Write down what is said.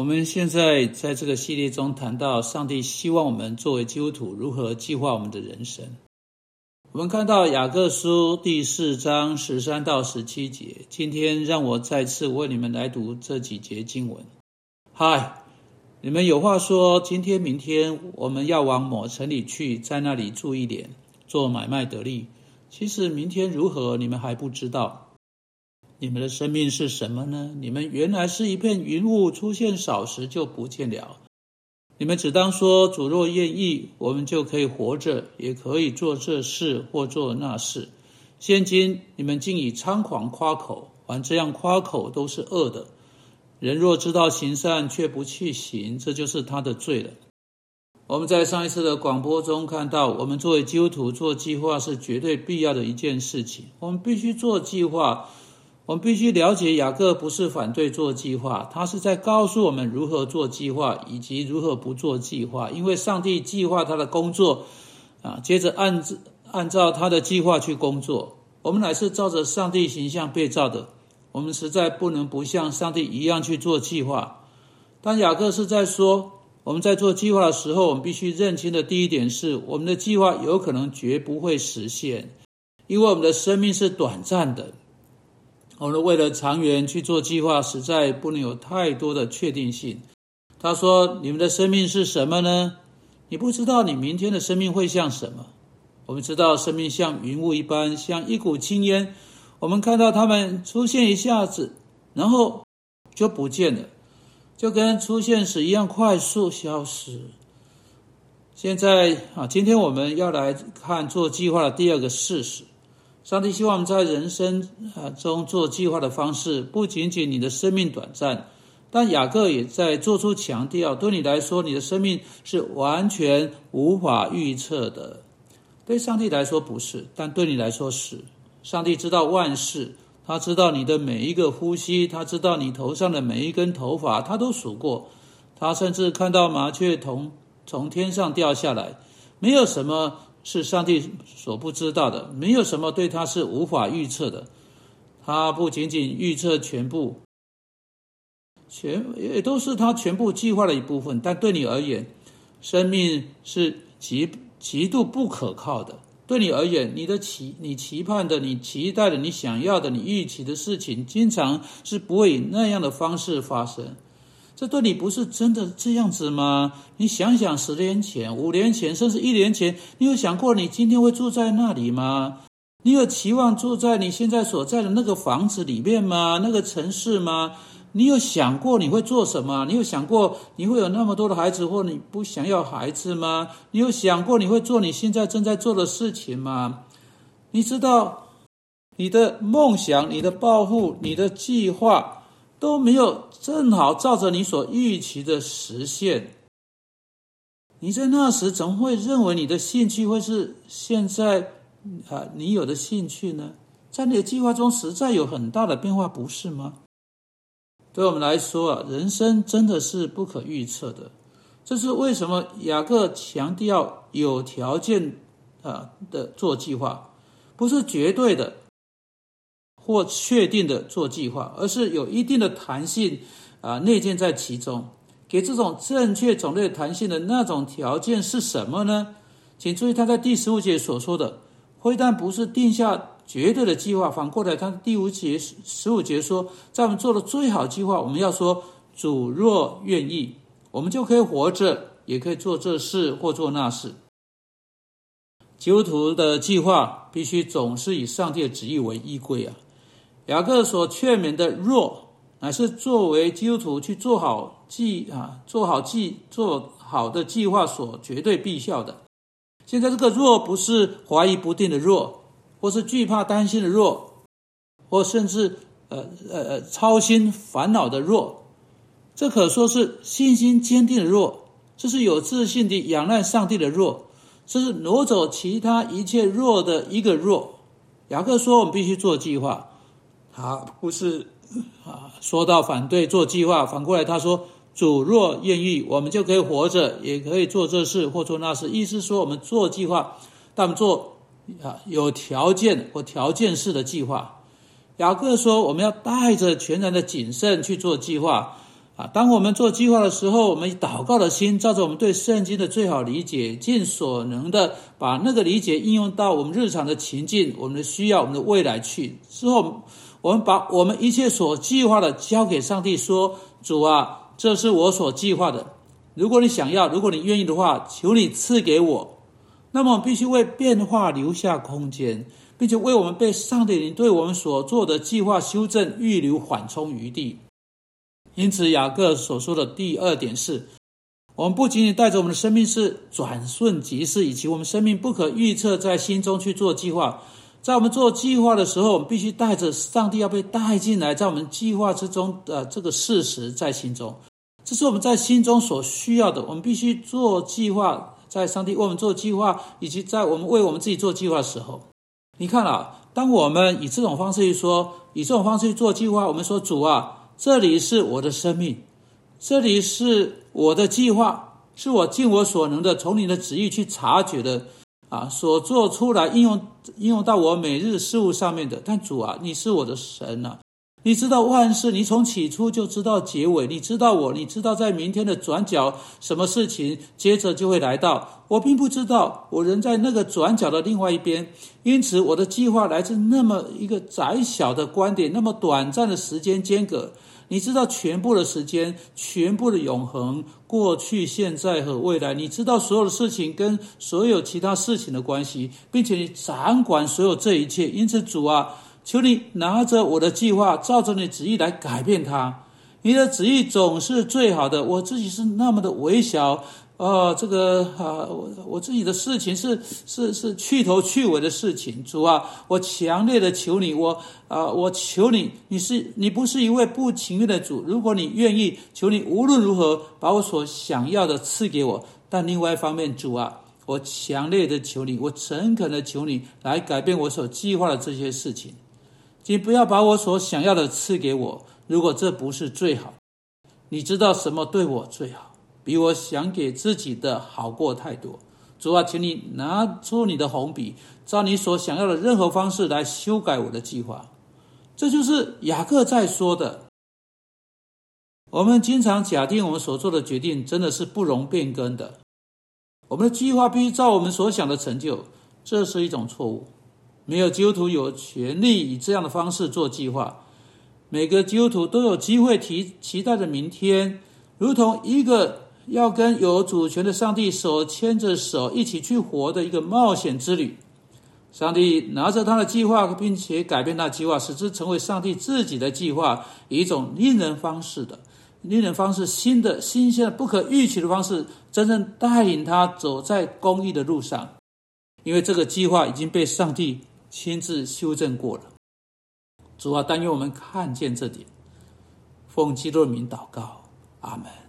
我们现在在这个系列中谈到，上帝希望我们作为基督徒如何计划我们的人生。我们看到雅各书第四章十三到十七节。今天让我再次为你们来读这几节经文。嗨，你们有话说，今天、明天我们要往某城里去，在那里住一点，做买卖得利。其实明天如何，你们还不知道。你们的生命是什么呢？你们原来是一片云雾，出现少时就不见了。你们只当说：主若愿意，我们就可以活着，也可以做这事或做那事。现今你们竟以猖狂夸口，凡这样夸口都是恶的。人若知道行善却不去行，这就是他的罪了。我们在上一次的广播中看到，我们作为基督徒做计划是绝对必要的一件事情。我们必须做计划。我们必须了解，雅各不是反对做计划，他是在告诉我们如何做计划，以及如何不做计划。因为上帝计划他的工作，啊，接着按按照他的计划去工作。我们乃是照着上帝形象被造的，我们实在不能不像上帝一样去做计划。但雅各是在说，我们在做计划的时候，我们必须认清的第一点是，我们的计划有可能绝不会实现，因为我们的生命是短暂的。我们为了长远去做计划，实在不能有太多的确定性。他说：“你们的生命是什么呢？你不知道你明天的生命会像什么。我们知道生命像云雾一般，像一股青烟。我们看到它们出现一下子，然后就不见了，就跟出现时一样快速消失。现在啊，今天我们要来看做计划的第二个事实。”上帝希望我们在人生啊中做计划的方式，不仅仅你的生命短暂，但雅各也在做出强调：对你来说，你的生命是完全无法预测的；对上帝来说不是，但对你来说是。上帝知道万事，他知道你的每一个呼吸，他知道你头上的每一根头发，他都数过。他甚至看到麻雀从从天上掉下来，没有什么。是上帝所不知道的，没有什么对他是无法预测的。他不仅仅预测全部，全也都是他全部计划的一部分。但对你而言，生命是极极度不可靠的。对你而言，你的期、你期盼的、你期待的、你想要的、你预期的事情，经常是不会以那样的方式发生。这对你不是真的这样子吗？你想想，十年前、五年前，甚至一年前，你有想过你今天会住在那里吗？你有期望住在你现在所在的那个房子里面吗？那个城市吗？你有想过你会做什么？你有想过你会有那么多的孩子，或你不想要孩子吗？你有想过你会做你现在正在做的事情吗？你知道，你的梦想、你的抱负、你的计划。都没有正好照着你所预期的实现。你在那时怎么会认为你的兴趣会是现在啊你有的兴趣呢？在你的计划中实在有很大的变化，不是吗？对我们来说啊，人生真的是不可预测的。这是为什么雅各强调有条件啊的做计划，不是绝对的。或确定的做计划，而是有一定的弹性啊内建在其中。给这种正确种类弹性的那种条件是什么呢？请注意他在第十五节所说的，非但不是定下绝对的计划，反过来他第五节十五节说，在我们做的最好计划，我们要说主若愿意，我们就可以活着，也可以做这事或做那事。基督徒的计划必须总是以上帝的旨意为依归啊。雅各所劝勉的弱，乃是作为基督徒去做好计啊，做好计做好的计划所绝对必效的。现在这个弱不是怀疑不定的弱，或是惧怕担心的弱，或甚至呃呃呃操心烦恼的弱，这可说是信心坚定的弱，这是有自信的仰赖上帝的弱，这是挪走其他一切弱的一个弱。雅各说，我们必须做计划。好不是啊，说到反对做计划，反过来他说：“主若愿意，我们就可以活着，也可以做这事或做那事。”意思说，我们做计划，但做啊有条件或条件式的计划。雅各说，我们要带着全然的谨慎去做计划当我们做计划的时候，我们祷告的心，照着我们对圣经的最好理解，尽所能的把那个理解应用到我们日常的情境、我们的需要、我们的未来去。之后，我们把我们一切所计划的交给上帝，说：“主啊，这是我所计划的。如果你想要，如果你愿意的话，求你赐给我。那么，必须为变化留下空间，并且为我们被上帝你对我们所做的计划修正预留缓冲余地。”因此，雅各所说的第二点是：我们不仅仅带着我们的生命是转瞬即逝，以及我们生命不可预测，在心中去做计划。在我们做计划的时候，我们必须带着上帝要被带进来，在我们计划之中的这个事实在心中。这是我们在心中所需要的。我们必须做计划，在上帝为我们做计划，以及在我们为我们自己做计划的时候，你看啊，当我们以这种方式去说，以这种方式去做计划，我们说主啊。这里是我的生命，这里是我的计划，是我尽我所能的从你的旨意去察觉的，啊，所做出来应用应用到我每日事物上面的。但主啊，你是我的神啊，你知道万事，你从起初就知道结尾，你知道我，你知道在明天的转角什么事情接着就会来到，我并不知道，我人在那个转角的另外一边，因此我的计划来自那么一个窄小的观点，那么短暂的时间间隔。你知道全部的时间，全部的永恒，过去、现在和未来。你知道所有的事情跟所有其他事情的关系，并且你掌管所有这一切。因此，主啊，求你拿着我的计划，照着你旨意来改变它。你的旨意总是最好的。我自己是那么的微小。啊，这个啊，我我自己的事情是是是去头去尾的事情，主啊，我强烈的求你，我啊，我求你，你是你不是一位不情愿的主，如果你愿意，求你无论如何把我所想要的赐给我。但另外一方面，主啊，我强烈的求你，我诚恳的求你来改变我所计划的这些事情，请不要把我所想要的赐给我，如果这不是最好，你知道什么对我最好。比我想给自己的好过太多，主啊，请你拿出你的红笔，照你所想要的任何方式来修改我的计划。这就是雅各在说的。我们经常假定我们所做的决定真的是不容变更的，我们的计划必须照我们所想的成就，这是一种错误。没有基督徒有权利以这样的方式做计划。每个基督徒都有机会提期待着明天，如同一个。要跟有主权的上帝手牵着手一起去活的一个冒险之旅。上帝拿着他的计划，并且改变那计划，使之成为上帝自己的计划，以一种令人方式的、令人方式新的、新鲜的、不可预期的方式，真正带领他走在公义的路上。因为这个计划已经被上帝亲自修正过了。主啊，但愿我们看见这点。奉基督的名祷告，阿门。